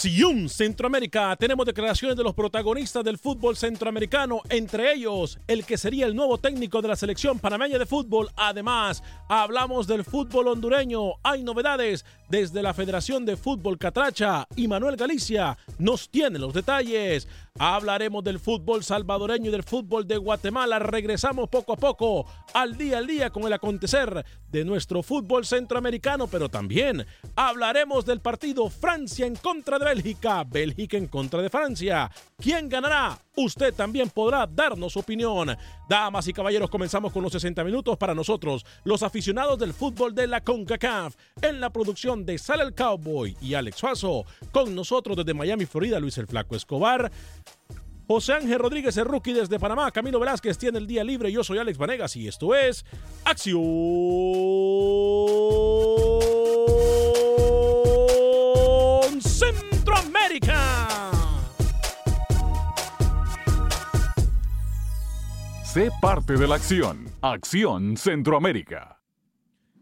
Acción Centroamérica tenemos declaraciones de los protagonistas del fútbol centroamericano, entre ellos el que sería el nuevo técnico de la selección panameña de fútbol. Además, hablamos del fútbol hondureño. Hay novedades desde la Federación de Fútbol Catracha y Manuel Galicia nos tiene los detalles. Hablaremos del fútbol salvadoreño y del fútbol de Guatemala. Regresamos poco a poco al día al día con el acontecer de nuestro fútbol centroamericano, pero también hablaremos del partido Francia en contra de Bélgica, Bélgica en contra de Francia. ¿Quién ganará? Usted también podrá darnos su opinión. Damas y caballeros, comenzamos con los 60 minutos para nosotros, los aficionados del fútbol de la CONCACAF, en la producción de Sal el Cowboy y Alex Suazo. Con nosotros desde Miami, Florida, Luis el Flaco Escobar. José Ángel Rodríguez, el rookie desde Panamá. Camilo Velázquez tiene el día libre. Yo soy Alex Vanegas y esto es Acción Centroamérica. Sé parte de la acción. Acción Centroamérica.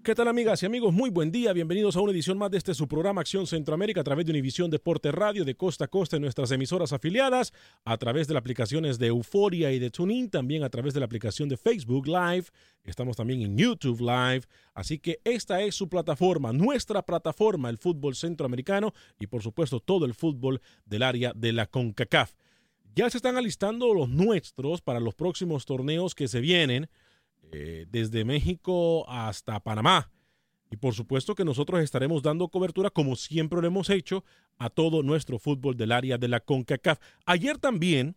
¿Qué tal amigas y amigos? Muy buen día, bienvenidos a una edición más de este su programa Acción Centroamérica a través de Univisión Deporte Radio de costa a costa en nuestras emisoras afiliadas, a través de las aplicaciones de Euforia y de TuneIn, también a través de la aplicación de Facebook Live, estamos también en YouTube Live, así que esta es su plataforma, nuestra plataforma, el fútbol centroamericano y por supuesto todo el fútbol del área de la CONCACAF. Ya se están alistando los nuestros para los próximos torneos que se vienen. Eh, desde México hasta Panamá. Y por supuesto que nosotros estaremos dando cobertura, como siempre lo hemos hecho, a todo nuestro fútbol del área de la CONCACAF. Ayer también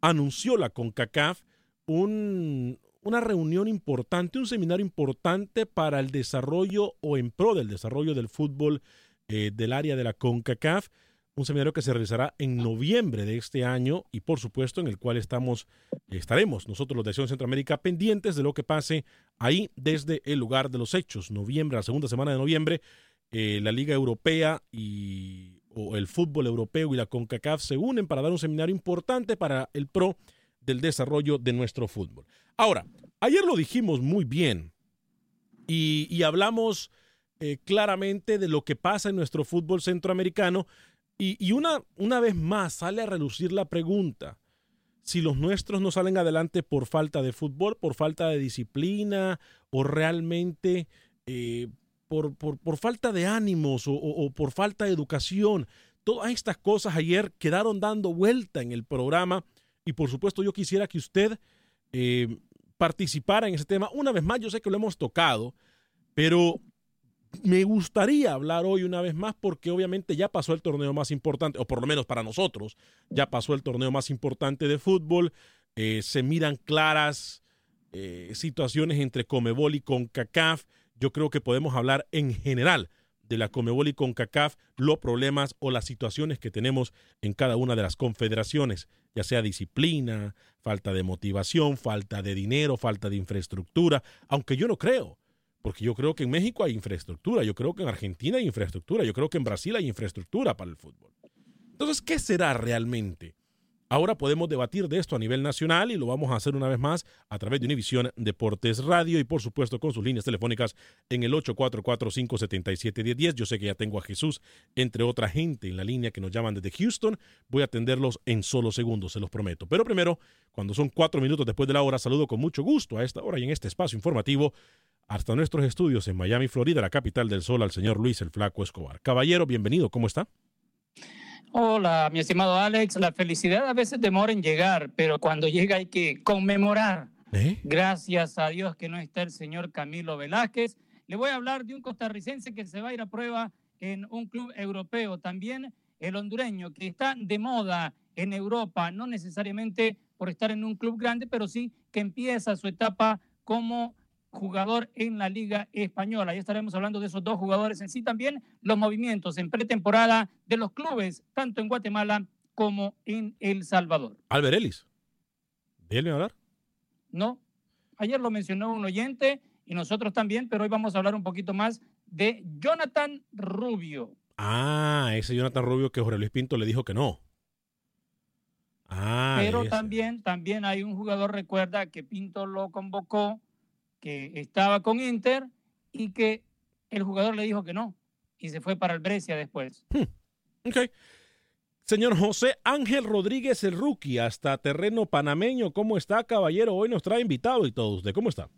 anunció la CONCACAF un, una reunión importante, un seminario importante para el desarrollo o en pro del desarrollo del fútbol eh, del área de la CONCACAF un seminario que se realizará en noviembre de este año y por supuesto en el cual estamos, estaremos nosotros los de Acción Centroamérica pendientes de lo que pase ahí desde el lugar de los hechos. Noviembre, la segunda semana de noviembre, eh, la Liga Europea y o el fútbol europeo y la CONCACAF se unen para dar un seminario importante para el pro del desarrollo de nuestro fútbol. Ahora, ayer lo dijimos muy bien y, hablamos eh, claramente de lo que pasa en nuestro fútbol centroamericano y, una, una vez más sale a relucir la pregunta, si los nuestros no salen adelante por falta de fútbol, por falta de disciplina o realmente eh, por, por, por, falta de ánimos o, por falta de educación. Todas estas cosas ayer quedaron dando vuelta en el programa y por supuesto yo quisiera que usted eh, participara en ese tema. Una vez más, yo sé que lo hemos tocado, pero me gustaría hablar hoy una vez más porque obviamente ya pasó el torneo más importante, o por lo menos para nosotros, ya pasó el torneo más importante de fútbol. Eh, se miran claras eh, situaciones entre Comebol y CONCACAF. Yo creo que podemos hablar en general de la Comebol y CONCACAF los problemas o las situaciones que tenemos en cada una de las confederaciones, ya sea disciplina, falta de motivación, falta de dinero, falta de infraestructura, aunque yo no creo, porque yo creo que en México hay infraestructura, yo creo que en Argentina hay infraestructura, yo creo que en Brasil hay infraestructura para el fútbol. Entonces, ¿qué será realmente? Ahora podemos debatir de esto a nivel nacional y lo vamos a hacer una vez más a través de Univisión Deportes Radio y por supuesto con sus líneas telefónicas en el 844-577-1010. Yo sé que ya tengo a Jesús, entre otra gente en la línea que nos llaman desde Houston. Voy a atenderlos en solo segundos, se los prometo. Pero primero, cuando son cuatro minutos después de la hora, saludo con mucho gusto a esta hora y en este espacio informativo hasta nuestros estudios en Miami, Florida, la capital del sol, al señor Luis el Flaco Escobar. Caballero, bienvenido, ¿cómo está? Hola, mi estimado Alex. La felicidad a veces demora en llegar, pero cuando llega hay que conmemorar. ¿Eh? Gracias a Dios que no está el señor Camilo Velázquez. Le voy a hablar de un costarricense que se va a ir a prueba en un club europeo. También el hondureño, que está de moda en Europa, no necesariamente por estar en un club grande, pero sí que empieza su etapa como jugador en la Liga Española. Ya estaremos hablando de esos dos jugadores en sí. También los movimientos en pretemporada de los clubes, tanto en Guatemala como en El Salvador. Albert Ellis. ¿Déjeme hablar? No, ayer lo mencionó un oyente y nosotros también, pero hoy vamos a hablar un poquito más de Jonathan Rubio. Ah, ese Jonathan Rubio que Jorge Luis Pinto le dijo que no. Ah, pero ese. también, también hay un jugador, recuerda, que Pinto lo convocó, que estaba con Inter y que el jugador le dijo que no y se fue para el Brescia después. Ok. Señor José Ángel Rodríguez, el rookie, hasta terreno panameño. ¿Cómo está, caballero? Hoy nos trae invitado y todo. ¿Usted cómo está?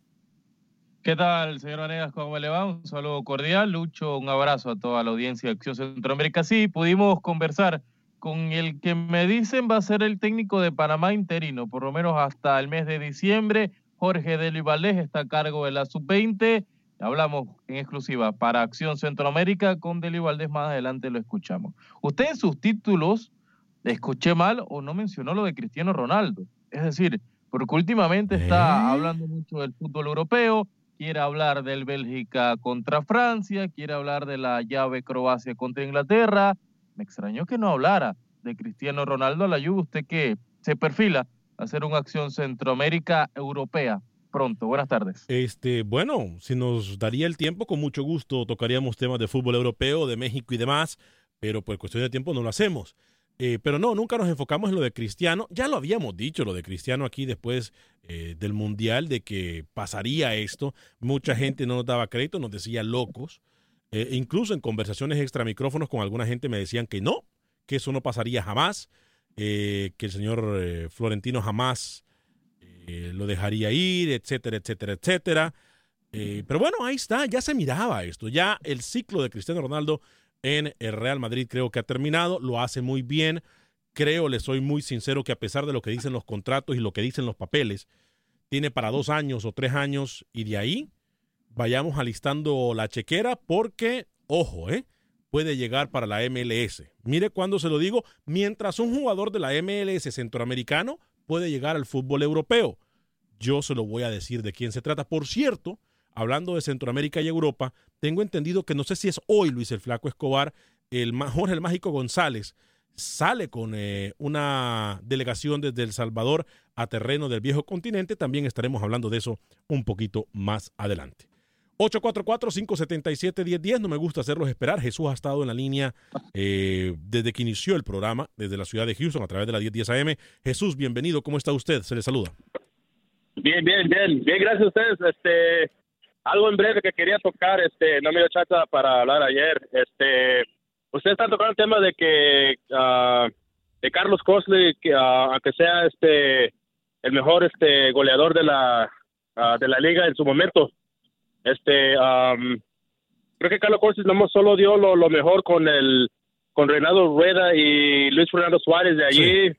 ¿Qué tal, señor Vanegas? ¿Cómo le va? Un saludo cordial. Lucho, un abrazo a toda la audiencia de Acción Centroamérica. Sí, pudimos conversar con el que me dicen va a ser el técnico de Panamá interino, por lo menos hasta el mes de diciembre. Jorge Deli está a cargo de la sub-20. Hablamos en exclusiva para Acción Centroamérica con Deli Valdés. Más adelante lo escuchamos. Usted en sus títulos, escuché mal o no mencionó lo de Cristiano Ronaldo. Es decir, porque últimamente está ¿Eh? hablando mucho del fútbol europeo, quiere hablar del Bélgica contra Francia, quiere hablar de la llave Croacia contra Inglaterra. Me extrañó que no hablara de Cristiano Ronaldo a la Juve, usted que se perfila hacer una acción Centroamérica europea pronto. Buenas tardes. Este, bueno, si nos daría el tiempo, con mucho gusto tocaríamos temas de fútbol europeo, de México y demás, pero por cuestión de tiempo no lo hacemos. Eh, pero no, nunca nos enfocamos en lo de Cristiano. Ya lo habíamos dicho, lo de Cristiano aquí después eh, del Mundial, de que pasaría esto. Mucha gente no nos daba crédito, nos decía locos. Eh, incluso en conversaciones extra micrófonos con alguna gente me decían que no, que eso no pasaría jamás, eh, que el señor eh, Florentino jamás eh, lo dejaría ir, etcétera, etcétera, etcétera. Pero bueno, ahí está, ya se miraba esto. Ya el ciclo de Cristiano Ronaldo en el Real Madrid creo que ha terminado, lo hace muy bien. Creo, le soy muy sincero, que a pesar de lo que dicen los contratos y lo que dicen los papeles, tiene para dos años o tres años y de ahí vayamos alistando la chequera porque, ojo, ¿eh? Puede llegar para la MLS. Mire cuando se lo digo, mientras un jugador de la MLS centroamericano puede llegar al fútbol europeo. Yo se lo voy a decir de quién se trata. Por cierto, hablando de Centroamérica y Europa, tengo entendido que no sé si es hoy Luis el Flaco Escobar, el Jorge el Mágico González sale con eh, una delegación desde El Salvador a terreno del viejo continente. También estaremos hablando de eso un poquito más adelante. 844-577-1010. No me gusta hacerlos esperar. Jesús ha estado en la línea eh, desde que inició el programa, desde la ciudad de Houston, a través de la 1010 AM. Jesús, bienvenido. ¿Cómo está usted? Se le saluda. Bien, bien, bien, bien, gracias a ustedes. Este, algo en breve que quería tocar, este, no me dio chance para hablar ayer. Este, ustedes están tocando el tema de que ah, de Carlos Cosley, que ah, aunque sea este el mejor este goleador de la ah, de la liga en su momento, este, am, creo que Carlos Cosley no solo dio lo, lo mejor con el con Renato Rueda y Luis Fernando Suárez de allí.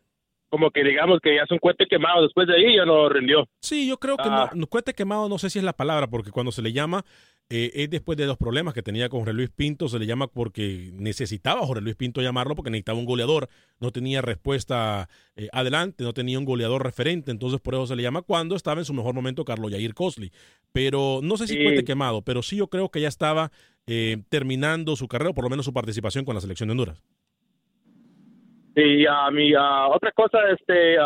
Como que digamos que ya es un cohete quemado, después de ahí ya no rindió. Sí, yo creo que Ah. no, cohete quemado no sé si es la palabra, porque cuando se le llama eh, es después de los problemas que tenía con Jorge Luis Pinto, se le llama porque necesitaba Jorge Luis Pinto llamarlo porque necesitaba un goleador, no tenía respuesta eh, adelante, no tenía un goleador referente, entonces por eso se le llama cuando estaba en su mejor momento Carlos Yair Cosley. Pero no sé si Sí. cohete quemado, pero sí yo creo que ya estaba eh, terminando su carrera, o por lo menos su participación con la selección de Honduras. Y a mi otra cosa, este,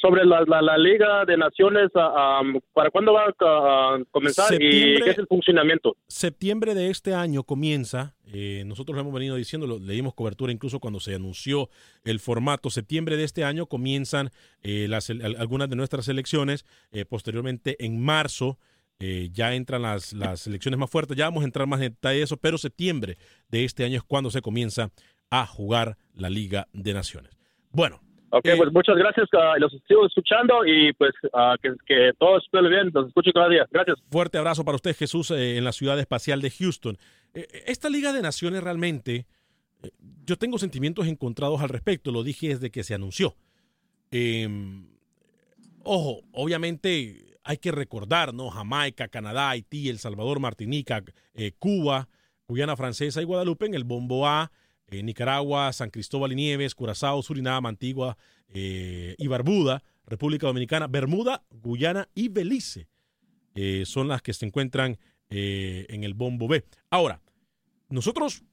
sobre la, la, Liga de Naciones, ¿para cuándo va a comenzar y qué es el funcionamiento? Septiembre de este año comienza. Eh, nosotros lo hemos venido diciendo, lo, le dimos cobertura incluso cuando se anunció el formato. Septiembre de este año comienzan eh, las, algunas de nuestras elecciones. Eh, posteriormente, en marzo, ya entran las, las elecciones más fuertes. Ya vamos a entrar más en detalle de eso, pero septiembre de este año es cuando se comienza a jugar la Liga de Naciones. Bueno, Ok, pues muchas gracias. Uh, los estoy escuchando y pues uh, que, que todo esté bien. Los escucho cada día. Gracias. Fuerte abrazo para usted, Jesús, eh, en la ciudad espacial de Houston. Eh, esta Liga de Naciones realmente, eh, yo tengo sentimientos encontrados al respecto. Lo dije desde que se anunció. Em, ojo, obviamente hay que recordar, ¿no? Jamaica, Canadá, Haití, El Salvador, Martinica, Cuba, Guyana Francesa y Guadalupe en el Bombo A. Eh, Nicaragua, San Cristóbal y Nieves, Curazao, Surinam, Antigua eh, y Barbuda, República Dominicana, Bermuda, Guyana y Belice eh, son las que se encuentran en el Bombo B. Ahora, nosotros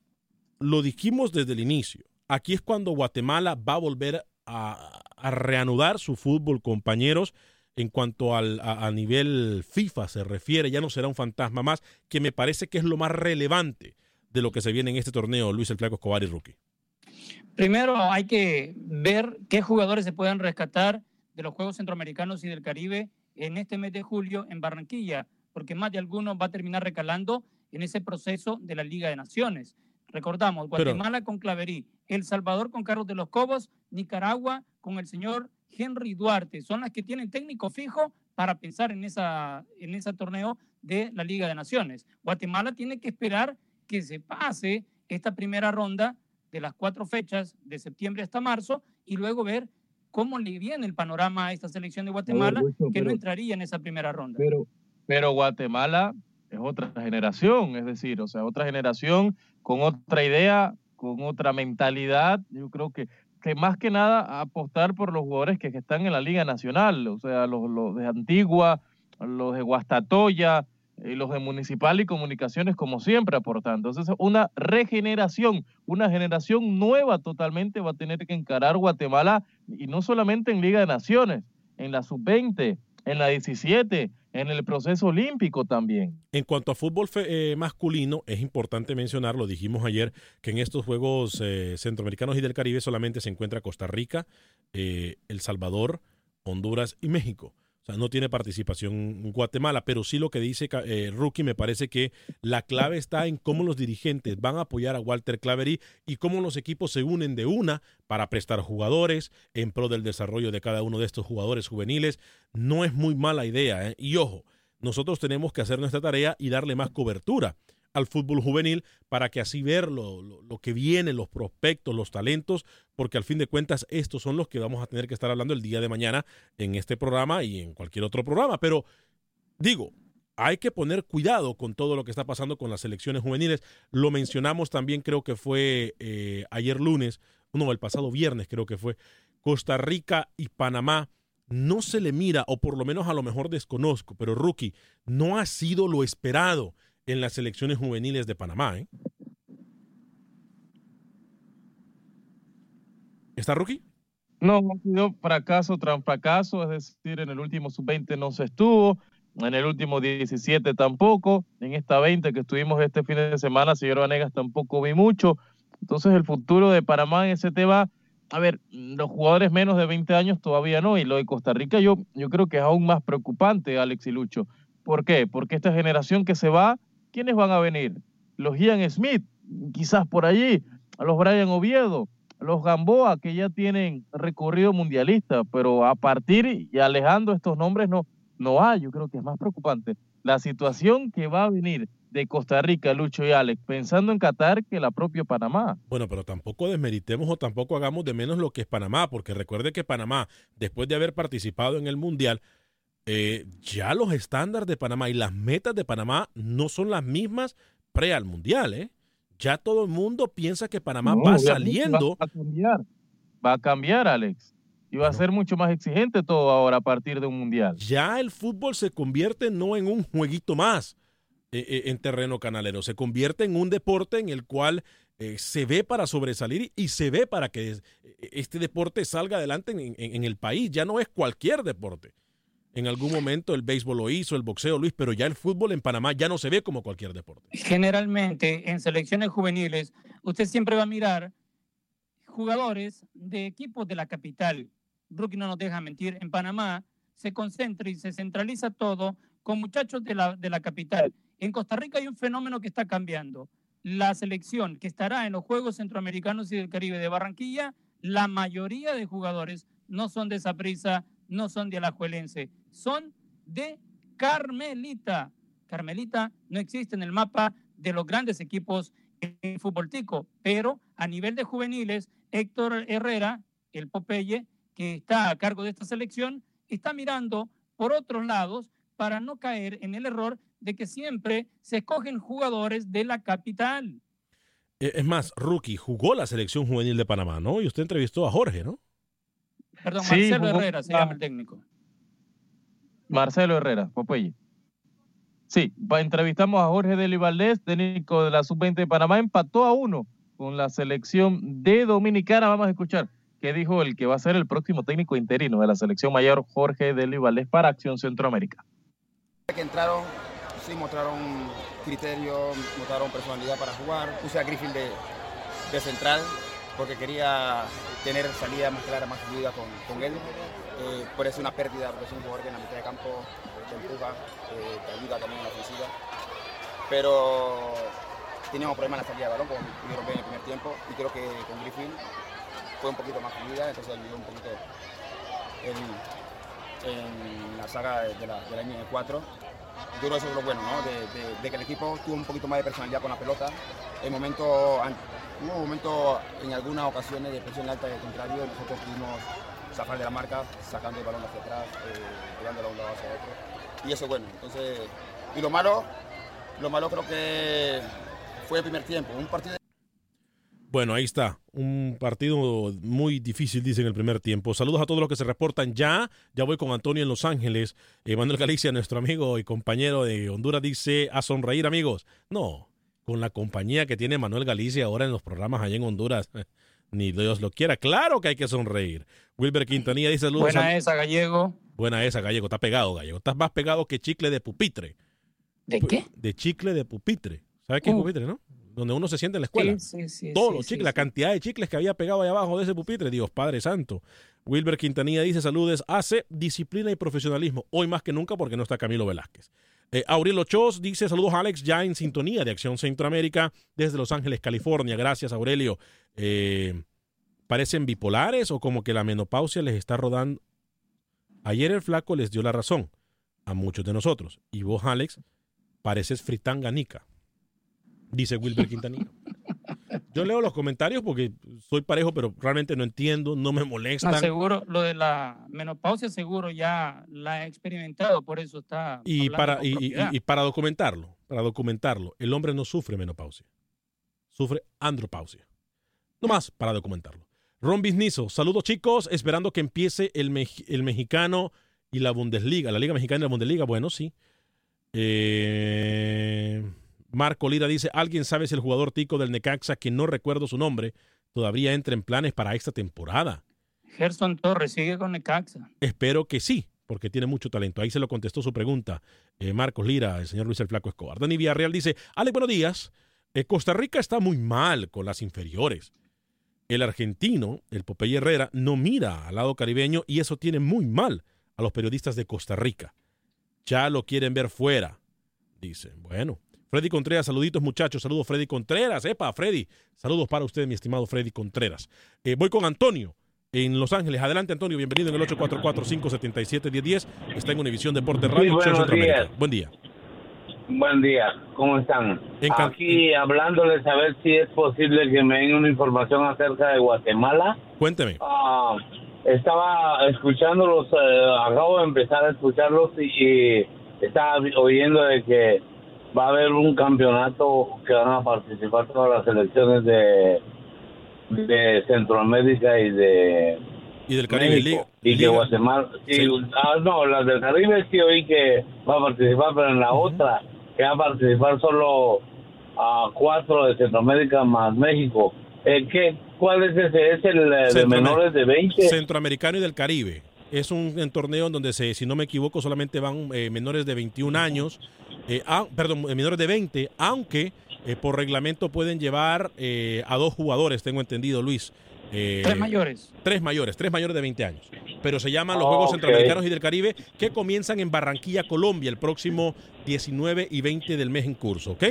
lo dijimos desde el inicio. Aquí es cuando Guatemala va a volver a, reanudar su fútbol, compañeros, en cuanto al, a, nivel FIFA se refiere, ya no será un fantasma más, que me parece que es lo más relevante de lo que se viene en este torneo, Luis el Flaco Escobar y Rookie? Primero hay que ver qué jugadores se pueden rescatar de los Juegos Centroamericanos y del Caribe en este mes de julio en Barranquilla, porque más de algunos va a terminar recalando en ese proceso de la Liga de Naciones. Recordamos, Guatemala con Claverí, El Salvador con Carlos de los Cobos, Nicaragua con el señor Henry Duarte. Son las que tienen técnico fijo para pensar en, esa, en ese torneo de la Liga de Naciones. Guatemala tiene que esperar que se pase esta primera ronda de las cuatro fechas de septiembre hasta marzo y luego ver cómo le viene el panorama a esta selección de Guatemala que no entraría en esa primera ronda. Pero, pero Guatemala es otra generación, es decir, o sea, otra generación con otra idea, con otra mentalidad. Yo creo que, que más que nada apostar por los jugadores que, están en la Liga Nacional, o sea, los, los de Antigua, los de Guastatoya, y los de Municipal y Comunicaciones, como siempre, aportando. Entonces, una regeneración, una generación nueva totalmente va a tener que encarar Guatemala, y no solamente en Liga de Naciones, en la sub-20, en la 17, en el proceso olímpico también. En cuanto a fútbol eh, masculino, es importante mencionar, lo dijimos ayer, que en estos Juegos eh, Centroamericanos y del Caribe solamente se encuentra Costa Rica, eh, El Salvador, Honduras y México. O sea, no tiene participación Guatemala, pero sí lo que dice eh, Rookie me parece que la clave está en cómo los dirigentes van a apoyar a Walter Clavery y cómo los equipos se unen de una para prestar jugadores en pro del desarrollo de cada uno de estos jugadores juveniles. No es muy mala idea. ¿eh? Y ojo, nosotros tenemos que hacer nuestra tarea y darle más cobertura al fútbol juvenil para que así ver lo, lo, que viene, los prospectos, los talentos, porque al fin de cuentas estos son los que vamos a tener que estar hablando el día de mañana en este programa y en cualquier otro programa. Pero digo, hay que poner cuidado con todo lo que está pasando con las elecciones juveniles. Lo mencionamos también, creo que fue eh, ayer lunes, no, el pasado viernes creo que fue, Costa Rica y Panamá. No se le mira, o por lo menos a lo mejor desconozco, pero Rookie, no ha sido lo esperado en las selecciones juveniles de Panamá. ¿eh? ¿Está rookie? No, ha sido fracaso tras fracaso, es decir, en el último sub-20 no se estuvo, en el último 17 tampoco, en esta 20 que estuvimos este fin de semana, señor Vanegas tampoco vi mucho. Entonces el futuro de Panamá en ese tema, a ver, los jugadores menos de 20 años todavía no, y lo de Costa Rica yo, yo creo que es aún más preocupante, Alex y Lucho. ¿Por qué? Porque esta generación que se va ¿quiénes van a venir? Los Ian Smith, quizás por allí, los Brian Oviedo, los Gamboa, que ya tienen recorrido mundialista, pero a partir y alejando estos nombres no, no hay, yo creo que es más preocupante la situación que va a venir de Costa Rica, Lucho y Alex, pensando en Qatar que la propia Panamá. Bueno, pero tampoco desmeritemos o tampoco hagamos de menos lo que es Panamá, porque recuerde que Panamá, después de haber participado en el Mundial, eh, ya los estándares de Panamá y las metas de Panamá no son las mismas pre al Mundial, ¿eh? Ya todo el mundo piensa que Panamá va saliendo. Va a cambiar, va a cambiar, Alex. Y va a ser mucho más exigente todo ahora a partir de un Mundial. Ya el fútbol se convierte no en un jueguito más. eh, eh, en terreno canalero. Se convierte en un deporte en el cual eh, se ve para sobresalir y se ve para que este deporte salga adelante en, el país. Ya no es cualquier deporte. En algún momento el béisbol lo hizo, el boxeo, Luis, pero ya el fútbol en Panamá ya no se ve como cualquier deporte. Generalmente en selecciones juveniles usted siempre va a mirar jugadores de equipos de la capital. Rookie no nos deja mentir. En Panamá se concentra y se centraliza todo con muchachos de la, de la capital. En Costa Rica hay un fenómeno que está cambiando. La selección que estará en los Juegos Centroamericanos y del Caribe de Barranquilla, la mayoría de jugadores no son de Saprissa, no son de Alajuelense, son de Carmelita. Carmelita no existe en el mapa de los grandes equipos en fútbol tico, pero a nivel de juveniles, Héctor Herrera, el Popeye, que está a cargo de esta selección, está mirando por otros lados para no caer en el error de que siempre se escogen jugadores de la capital. Eh, es más, Rookie jugó la selección juvenil de Panamá, ¿no? Y usted entrevistó a Jorge, ¿no? Perdón, Marcelo Herrera se llama el técnico. Marcelo Herrera, Popeye. Sí, entrevistamos a Jorge Deli Valdés, técnico de la Sub-20 de Panamá, empató a uno con la selección de Dominicana. Vamos a escuchar qué dijo el que va a ser el próximo técnico interino de la selección mayor, Jorge Deli Valdés, para Acción Centroamérica. Que entraron sí mostraron criterio, mostraron personalidad para jugar. Puse a Griffin de, central porque quería tener salida más clara, más fluida con, él. Eh, por eso una pérdida, porque es un jugador que en la mitad de campo te empuja, eh, ayuda también en la ofensiva. Pero teníamos problemas en la salida de balón, como pudieron ver en el primer tiempo, y creo que con Griffin fue un poquito más fluida, entonces ayudó un poquito en, la saga de la, de la línea 4 que eso es lo bueno, ¿no? de, que el equipo tuvo un poquito más de personalidad con la pelota. En momento, hubo momentos en algunas ocasiones de presión alta del contrario, nosotros pudimos sacar de la marca, sacando el balón hacia atrás, eh, llevándolo a un lado hacia otro. Y eso es bueno. Entonces, y lo malo, lo malo creo que fue el primer tiempo. Un partido bueno, ahí está. Un partido muy difícil, dice en el primer tiempo. Saludos a todos los que se reportan ya. Ya voy con Antonio en Los Ángeles. Manuel Galicia, nuestro amigo y compañero de Honduras, dice a sonreír, amigos. No, con la compañía que tiene Manuel Galicia ahora en los programas allá en Honduras. Ni Dios lo quiera. Claro que hay que sonreír. Wilber Quintanilla dice saludos. Buena esa, Gallego. Buena esa, Gallego. Está pegado, Gallego. Estás más pegado que chicle de pupitre. ¿De qué? De chicle de pupitre. ¿Sabes qué es uh. pupitre, no? Donde uno se siente en la escuela. Sí, sí, Todos los chicles, la cantidad de chicles que había pegado ahí abajo de ese pupitre, Dios Padre Santo. Wilber Quintanilla dice saludes, hace disciplina y profesionalismo, hoy más que nunca porque no está Camilo Velázquez. Eh, Aurelio Chos dice saludos Alex, ya en sintonía de Acción Centroamérica desde Los Ángeles, California. Gracias Aurelio. Eh, ¿Parecen bipolares o como que la menopausia les está rodando? Ayer el flaco les dio la razón a muchos de nosotros. Y vos, Alex, pareces fritanganica dice Wilber Quintanilla. Yo leo los comentarios porque soy parejo, pero realmente no entiendo, no me molesta. seguro, lo de la menopausia seguro ya la he experimentado, por eso está. Y para, y, para documentarlo, para documentarlo, el hombre no sufre menopausia, sufre andropausia. No más para documentarlo. Ron Biznizo, saludos chicos, esperando que empiece el, el mexicano y la Bundesliga, la Liga Mexicana y la Bundesliga. Bueno, sí. Eh. Marco Lira dice, ¿alguien sabe si el jugador tico del Necaxa, que no recuerdo su nombre, todavía entra en planes para esta temporada? Gerson Torres sigue con Necaxa. Espero que sí, porque tiene mucho talento. Ahí se lo contestó su pregunta eh, Marcos Lira, el señor Luis el Flaco Escobar. Dani Villarreal dice, Ale, buenos días. Eh, Costa Rica está muy mal con las inferiores. El argentino, el Popeye Herrera, no mira al lado caribeño y eso tiene muy mal a los periodistas de Costa Rica. Ya lo quieren ver fuera. Dice, bueno, Freddy Contreras, saluditos muchachos, saludos Freddy Contreras, epa, Freddy, saludos para usted, mi estimado Freddy Contreras. Eh, voy con Antonio en Los Ángeles. Adelante, Antonio, bienvenido en el 844-577-1010. Está en Univisión Deporte Radio. Buen día. Buen día, ¿cómo están? Aquí hablándoles a ver si es posible que me den una información acerca de Guatemala. Cuénteme. Ah, estaba escuchándolos, eh, acabo de empezar a escucharlos y estaba oyendo de que va a haber un campeonato que van a participar todas las selecciones de, de Centroamérica y de y del Caribe y de Guatemala ah, no las del Caribe sí oí que va a participar pero en la otra que va a participar solo a cuatro de Centroamérica más México. Eh, ¿qué, ¿Cuál es ese? ¿Es el eh, de menores de 20? Centroamericano y del Caribe. Es un, en torneo en donde, se, si no me equivoco, solamente van eh, menores de 21 años, eh, ah, perdón, eh, menores de 20, aunque eh, por reglamento pueden llevar eh, a dos jugadores, tengo entendido, Luis. Eh, Tres mayores. Tres mayores, tres mayores de 20 años. Pero se llaman los Oh, Juegos. Centroamericanos y del Caribe que comienzan en Barranquilla, Colombia, el próximo 19 y 20 del mes en curso, ¿ok?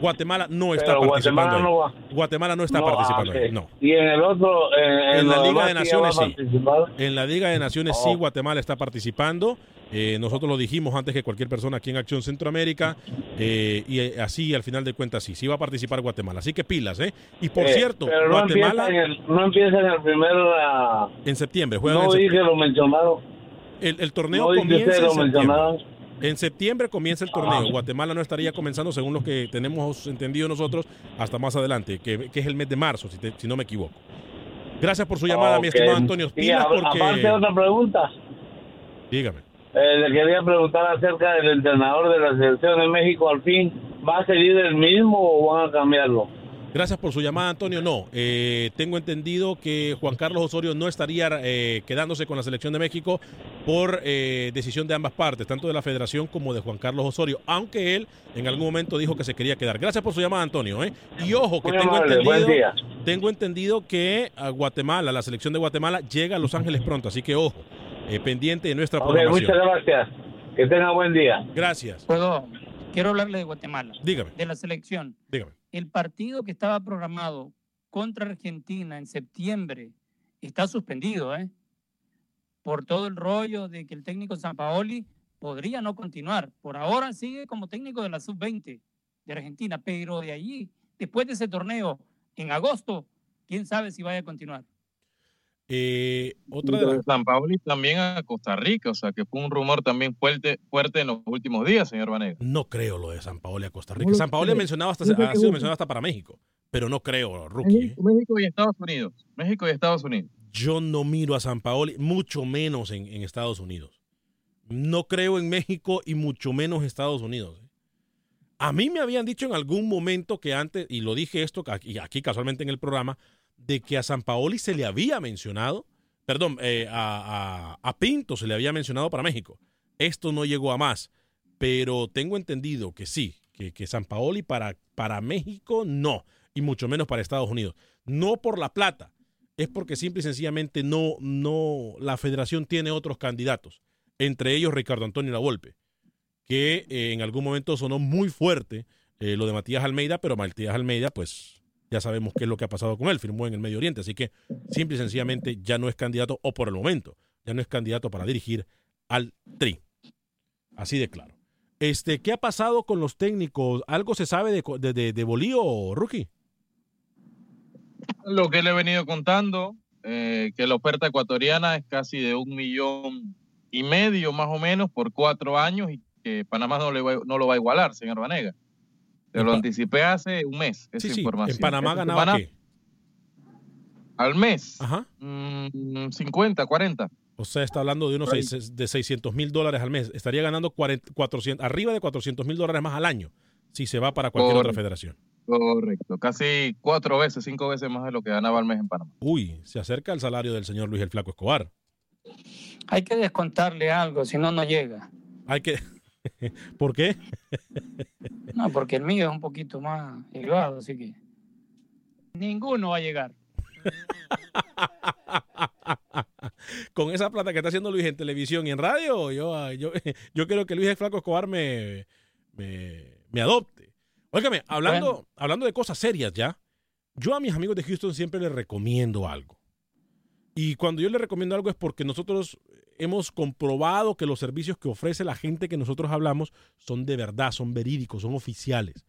Guatemala no está Pero participando. Guatemala ahí. no va. Guatemala no está No, participando. ah, ahí, no. Y en el otro, en, En la Liga de a Naciones sí. En la Liga de Naciones sí, Oh. Guatemala está participando. Eh, nosotros lo dijimos antes que cualquier persona aquí en Acción Centroamérica. eh, y eh, así, al final de cuentas, sí, sí va a participar Guatemala. Así que pilas, ¿eh? Y por Eh, cierto, pero no Guatemala empieza, en el, no empieza en el primer. ah, en septiembre juegan no en septiembre. que lo mencionaron. El, el torneo No comienza en lo septiembre. En septiembre comienza el torneo. Ah. Guatemala no estaría comenzando, según lo que tenemos entendido nosotros, hasta más adelante, que, que es el mes de marzo, si, te- si no me equivoco. Gracias por su llamada, mi estimado Antonio. Y Pilas a- porque... aparte, otra pregunta. Dígame. Eh, le quería preguntar acerca del entrenador de la selección de México. Al fin, ¿va a seguir el mismo o van a cambiarlo? Gracias por su llamada, Antonio. No, eh, tengo entendido que Juan Carlos Osorio no estaría eh, quedándose con la selección de México por eh, decisión de ambas partes, tanto de la federación como de Juan Carlos Osorio, aunque él en algún momento dijo que se quería quedar. Gracias por su llamada, Antonio. ¿eh? Y ojo, que Muy tengo amable, entendido, tengo entendido que a Guatemala, la selección de Guatemala, llega a Los Ángeles pronto, así que ojo, eh, pendiente de nuestra Ok, programación. muchas gracias. Que tenga buen día. Gracias. Puedo, quiero hablarle de Guatemala, Dígame, de la selección. dígame. El partido que estaba programado contra Argentina en septiembre está suspendido, ¿eh? Por todo el rollo de que el técnico Sampaoli podría no continuar. Por ahora sigue como técnico de la sub-20 de Argentina, pero de allí, después de ese torneo, en agosto, quién sabe si vaya a continuar. Eh, otra de de las... San Paoli también a Costa Rica, o sea que fue un rumor también fuerte, fuerte en los últimos días, señor Vanega. No creo lo de San Paoli a Costa Rica. No San Paoli ha creo. mencionado hasta, ha sido mencionado hasta para México, pero no creo, Rookie. ¿eh? México y Estados Unidos. México y Estados Unidos. Yo no miro a San Paoli, mucho menos en, en Estados Unidos. No creo en México y mucho menos Estados Unidos. ¿eh? A mí me habían dicho en algún momento que antes, y lo dije esto aquí, aquí casualmente en el programa, de que a San Paoli se le había mencionado, perdón, eh, a, a- Pinto se le había mencionado para México. Esto no llegó a más, pero tengo entendido que sí, que, que San Paoli para, para México no, y mucho menos para Estados Unidos. No por la plata, es porque simple y sencillamente no, no, la federación tiene otros candidatos, entre ellos Ricardo Antonio Lavolpe, que eh, en algún momento sonó muy fuerte eh, lo de Matías Almeida, pero Matías Almeida, pues ya sabemos qué es lo que ha pasado con él, firmó en el Medio Oriente, así que simple y sencillamente ya no es candidato, o por el momento, ya no es candidato para dirigir al Tri. Así de claro. Este, ¿Qué ha pasado con los técnicos? ¿Algo se sabe de, de, Bolío, Rookie? Lo que le he venido contando, eh, que la oferta ecuatoriana es casi de un millón y medio más o menos por cuatro años y que Panamá no, le va- no lo va a igualar, señor Vanega. Te lo anticipé hace un mes, esa Sí, sí, información. en Panamá ganaba qué? Al mes, Ajá. mm, 50, 40. O sea, está hablando de unos seis- de 600 mil dólares al mes. Estaría ganando 40 400, arriba de 400 mil dólares más al año si se va para cualquier otra federación. Correcto, casi cuatro veces, cinco veces más de lo que ganaba al mes en Panamá. Uy, se acerca el salario del señor Luis el Flaco Escobar. Hay que descontarle algo, si no, no llega. Hay que... ¿Por qué? No, porque el mío es un poquito más elevado, así que ninguno va a llegar. Con esa plata que está haciendo Luis en televisión y en radio, yo, yo, yo quiero que Luis el Flaco Escobar me, me, me adopte. Óigame, hablando, Bueno. hablando de cosas serias ya, yo a mis amigos de Houston siempre les recomiendo algo. Y cuando yo les recomiendo algo es porque nosotros hemos comprobado que los servicios que ofrece la gente que nosotros hablamos son de verdad, son verídicos, son oficiales.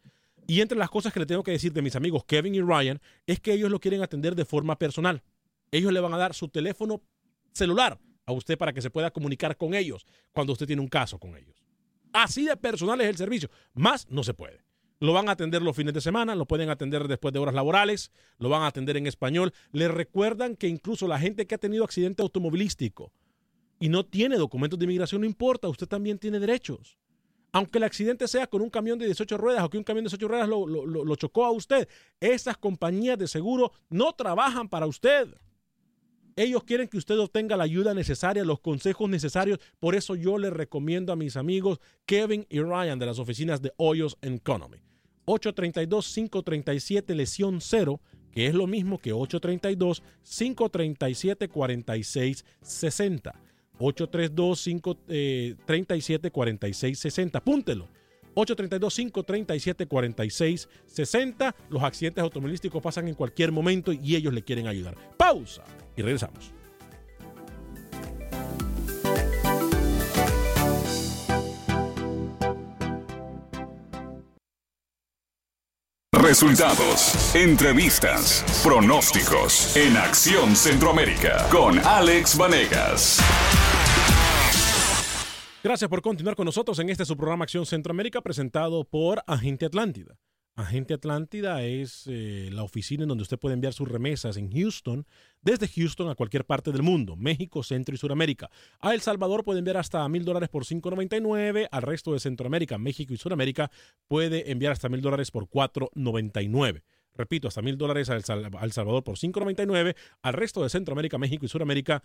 Y entre las cosas que le tengo que decir de mis amigos Kevin y Ryan es que ellos lo quieren atender de forma personal. Ellos le van a dar su teléfono celular a usted para que se pueda comunicar con ellos cuando usted tiene un caso con ellos. Así de personal es el servicio. Más no se puede. Lo van a atender los fines de semana, lo pueden atender después de horas laborales, lo van a atender en español. Le recuerdan que incluso la gente que ha tenido accidente automovilístico y no tiene documentos de inmigración, no importa, usted también tiene derechos. Aunque el accidente sea con un camión de 18 ruedas o que un camión de 18 ruedas lo- lo- lo chocó a usted, esas compañías de seguro no trabajan para usted. Ellos quieren que usted obtenga la ayuda necesaria, los consejos necesarios. Por eso yo le recomiendo a mis amigos Kevin y Ryan de las oficinas de Hoyos Economy. 832-537 lesión cero, que es lo mismo que 832-537-4660. 832-537-4660. Apúntelo. 832-537-4660. Los accidentes automovilísticos pasan en cualquier momento y ellos le quieren ayudar. Pausa y regresamos. Resultados, entrevistas, pronósticos en Acción Centroamérica con Alex Vanegas. Gracias por continuar con nosotros en este su programa Acción Centroamérica presentado por Agente Atlántida. Agente Atlántida es eh, la oficina en donde usted puede enviar sus remesas en Houston, desde Houston a cualquier parte del mundo, México, Centro y Suramérica. A El Salvador puede enviar hasta mil dólares por 5.99, al resto de Centroamérica, México y Suramérica puede enviar hasta mil dólares por 4.99. Repito, hasta mil dólares a El Salvador por 5.99, al resto de Centroamérica, México y Suramérica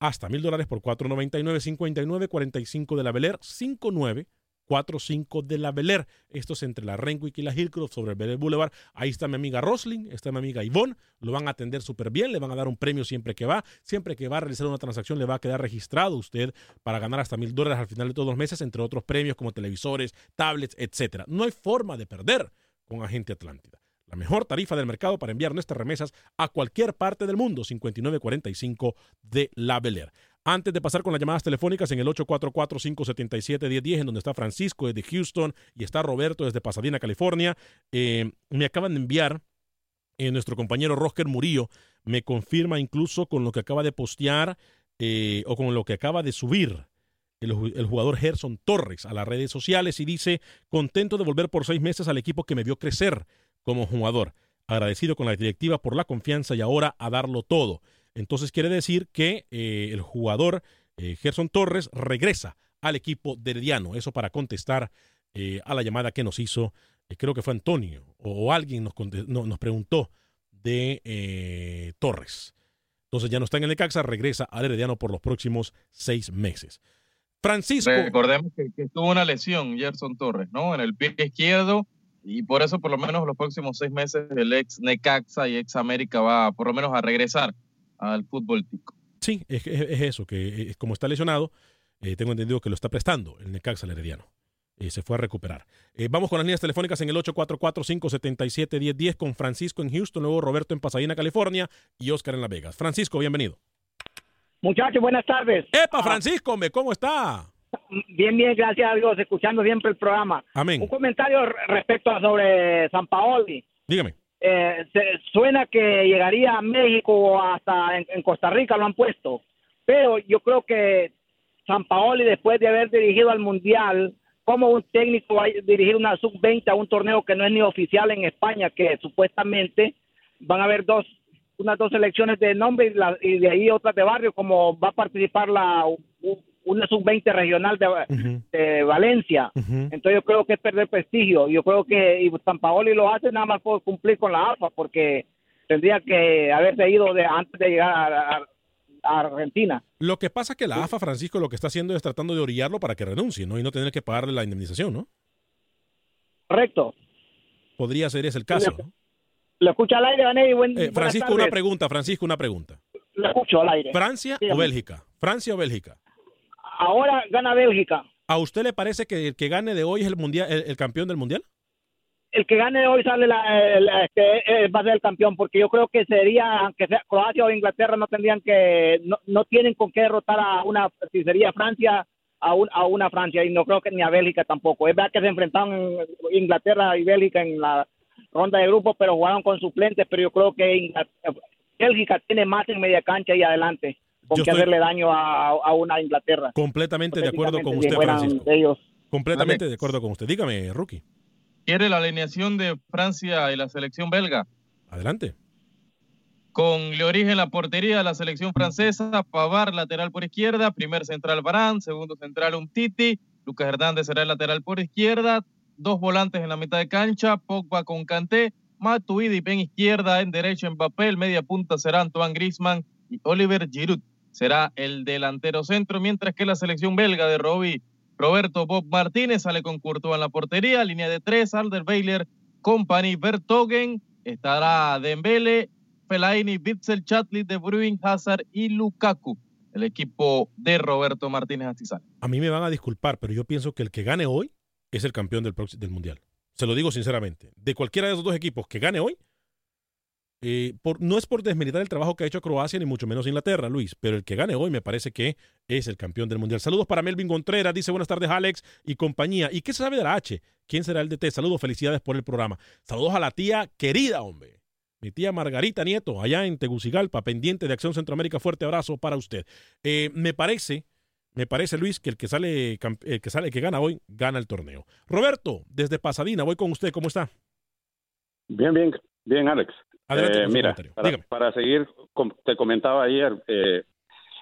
hasta mil dólares por 4.99, 59, 45 de la Bel Air, 59 45 de la Bel Air. Esto es entre la Renwick y la Hillcroft sobre el Bel Air Boulevard. Ahí está mi amiga Rosling, está mi amiga Yvonne. Lo van a atender súper bien, le van a dar un premio siempre que va. Siempre que va a realizar una transacción le va a quedar registrado usted para ganar hasta mil dólares al final de todos los meses, entre otros premios como televisores, tablets, etcétera. No hay forma de perder con Agente Atlántida. La mejor tarifa del mercado para enviar nuestras remesas a cualquier parte del mundo, 5945 de la Bel Air. Antes de pasar con las llamadas telefónicas en el 844-577-1010, en donde está Francisco desde Houston y está Roberto desde Pasadena, California, eh, me acaban de enviar eh, nuestro compañero Roger Murillo, me confirma incluso con lo que acaba de postear eh, o con lo que acaba de subir el, el jugador Gerson Torres a las redes sociales y dice, contento de volver por seis meses al equipo que me vio crecer como jugador, agradecido con la directiva por la confianza y ahora a darlo todo. Entonces quiere decir que eh, el jugador eh, Gerson Torres regresa al equipo de Herediano. Eso para contestar eh, a la llamada que nos hizo, creo que fue Antonio, o, alguien nos, nos preguntó de Torres. Entonces ya no está en el Necaxa, regresa al Herediano por los próximos seis meses. Francisco. Recordemos que, que tuvo una lesión, Gerson Torres, ¿no? En el pie izquierdo, y por eso, por lo menos, los próximos seis meses, el ex Necaxa y ex América va, por lo menos, a regresar al fútbol tico. Sí, es, es- es eso, que eh, como está lesionado, eh, tengo entendido que lo está prestando el Necaxa al Herediano. Eh, se fue a recuperar. Eh, vamos con las líneas telefónicas en el 844-577-1010 con Francisco en Houston, luego Roberto en Pasadena, California y Oscar en Las Vegas. Francisco, bienvenido. Muchachos, buenas tardes. ¡Epa, Francisco, hombre! ¿Cómo está? Bien, bien, gracias a Dios, escuchando siempre el programa. Amén. Un comentario re- respecto a sobre San Paoli. Dígame. Eh, se- suena que llegaría a México o hasta en, Costa Rica lo han puesto, pero yo creo que San Paoli después de haber dirigido al Mundial, como un técnico va a dirigir una sub-20 a un torneo que no es ni oficial en España, que supuestamente van a haber dos unas dos selecciones de nombre y, la- y de ahí otras de barrio, como va a participar la una sub-20 regional de, de Valencia. Entonces yo creo que es perder prestigio. Yo creo que y San Paoli lo hace nada más por cumplir con la AFA, porque tendría que haberse ido de antes de llegar a, a- a Argentina. Lo que pasa es que la AFA, Francisco, lo que está haciendo es tratando de orillarlo para que renuncie, ¿no? Y no tener que pagarle la indemnización, ¿no? Correcto. Podría ser ese el caso. ¿no? Lo escucha al aire. Buen, Eh, Francisco, una pregunta, Francisco, una pregunta. Lo escucho al aire. ¿Francia o. Bélgica? ¿Francia o Bélgica? Ahora gana Bélgica. ¿A usted le parece que el que gane de hoy es el mundial, el, el campeón del mundial? El que gane hoy sale la, este, eh, va a ser el campeón, porque yo creo que sería, aunque sea Croacia o Inglaterra, no tendrían que, no, no tienen con qué derrotar a una, si sería Francia, a, un- a una Francia, y no creo que ni a Bélgica tampoco. Es verdad que se enfrentaron Inglaterra y Bélgica en la ronda de grupos, pero jugaron con suplentes, pero yo creo que Bélgica tiene más en media cancha y adelante, con que hacerle daño a, a una Inglaterra. Completamente de acuerdo con usted, Francisco. ellos. Completamente Alex. de acuerdo con usted. Dígame, Rookie. ¿Quiere la alineación de Francia y la selección belga? Adelante. Con Lloris en la portería de la selección francesa, Pavar lateral por izquierda, primer central Barán, segundo central Umtiti, Lucas Hernández será el lateral por izquierda, dos volantes en la mitad de cancha, Pogba con Kanté, Matuidi en izquierda, en derecho en papel, media punta será Antoine Griezmann y Oliver Giroud será el delantero centro, mientras que la selección belga de Robbie Roberto Bob Martínez sale con Courtois en la portería, línea de tres, Alder Company, Bertogen, estará Dembele, Fellaini, Bitzel, Chatley, De Bruyne, Hazard y Lukaku. El equipo de Roberto Martínez Astizán. A mí me van a disculpar, pero yo pienso que el que gane hoy es el campeón del, del Mundial. Se lo digo sinceramente. De cualquiera de esos dos equipos que gane hoy, eh, no es por desmeritar el trabajo que ha hecho Croacia, ni mucho menos Inglaterra, Luis, pero el que gane hoy me parece que es el campeón del Mundial. Saludos para Melvin Contreras, dice buenas tardes Alex y compañía. ¿Y qué se sabe de la H? ¿Quién será el DT? Saludos, felicidades por el programa. Saludos a la tía querida, hombre. Mi tía Margarita Nieto, allá en Tegucigalpa, pendiente de Acción Centroamérica. Fuerte abrazo para usted. Eh, me parece, me parece, Luis, que el que sale, que sale, que gana hoy, gana el torneo. Roberto, desde Pasadena, voy con usted, ¿cómo está? Bien, bien, bien, Alex. Eh, mira, para, seguir, te comentaba ayer eh,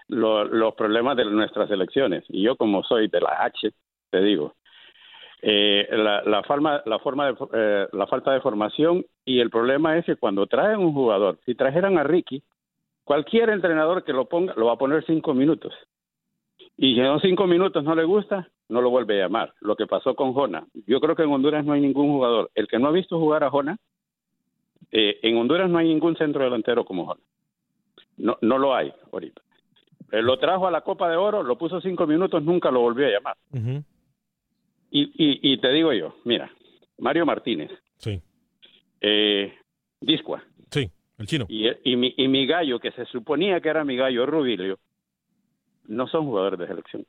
los problemas de nuestras elecciones. Y yo, como soy de la H, te digo, eh, la, forma, la, forma de, la falta de formación y el problema es que cuando traen un jugador, si trajeran a Ricky, cualquier entrenador que lo ponga, lo va a poner cinco minutos. Y si en cinco minutos no le gusta, no lo vuelve a llamar. Lo que pasó con Jona. Yo creo que en Honduras no hay ningún jugador. El que no ha visto jugar a Jona eh, en Honduras no hay ningún centro delantero como Jorge. No, no lo hay ahorita. Lo trajo a la Copa de Oro, lo puso cinco minutos, nunca lo volvió a llamar. y, y, te digo yo, mira, Mario Martínez. Sí. Eh, Discua. Sí, el chino. Y, y, mi, y mi gallo, que se suponía que era mi gallo, Rubilio, no son jugadores de selección.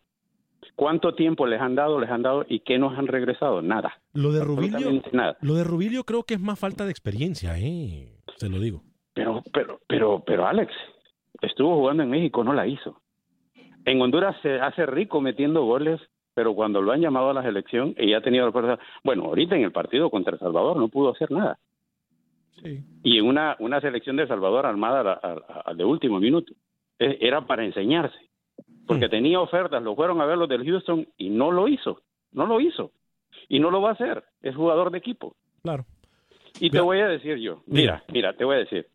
¿Cuánto tiempo les han dado, les han dado y qué nos han regresado? Nada. Lo de Rubilio, nada. Lo de Rubilio creo que es más falta de experiencia, ¿eh? Se lo digo. Pero, pero, pero, pero Alex, estuvo jugando en México, no la hizo. En Honduras se hace rico metiendo goles, pero cuando lo han llamado a la selección y ha tenido la fuerza, bueno, ahorita en el partido contra El Salvador no pudo hacer nada. Sí. Y en una, una selección de Salvador armada al de último minuto. E, era para enseñarse porque mm. tenía ofertas, lo fueron a ver los del Houston y no lo hizo, no lo hizo y no lo va a hacer, es jugador de equipo. Claro. Y te voy a decir yo, mira, mira, te voy a decir,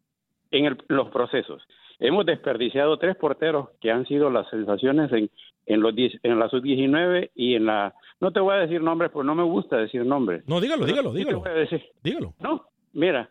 en los procesos, hemos desperdiciado tres porteros que han sido las sensaciones en, en, los, en la sub-19 y en la... No te voy a decir nombres, porque no me gusta decir nombres. No, dígalo, dígalo, dígalo. Dígalo. No, Mira,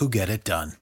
who get it done.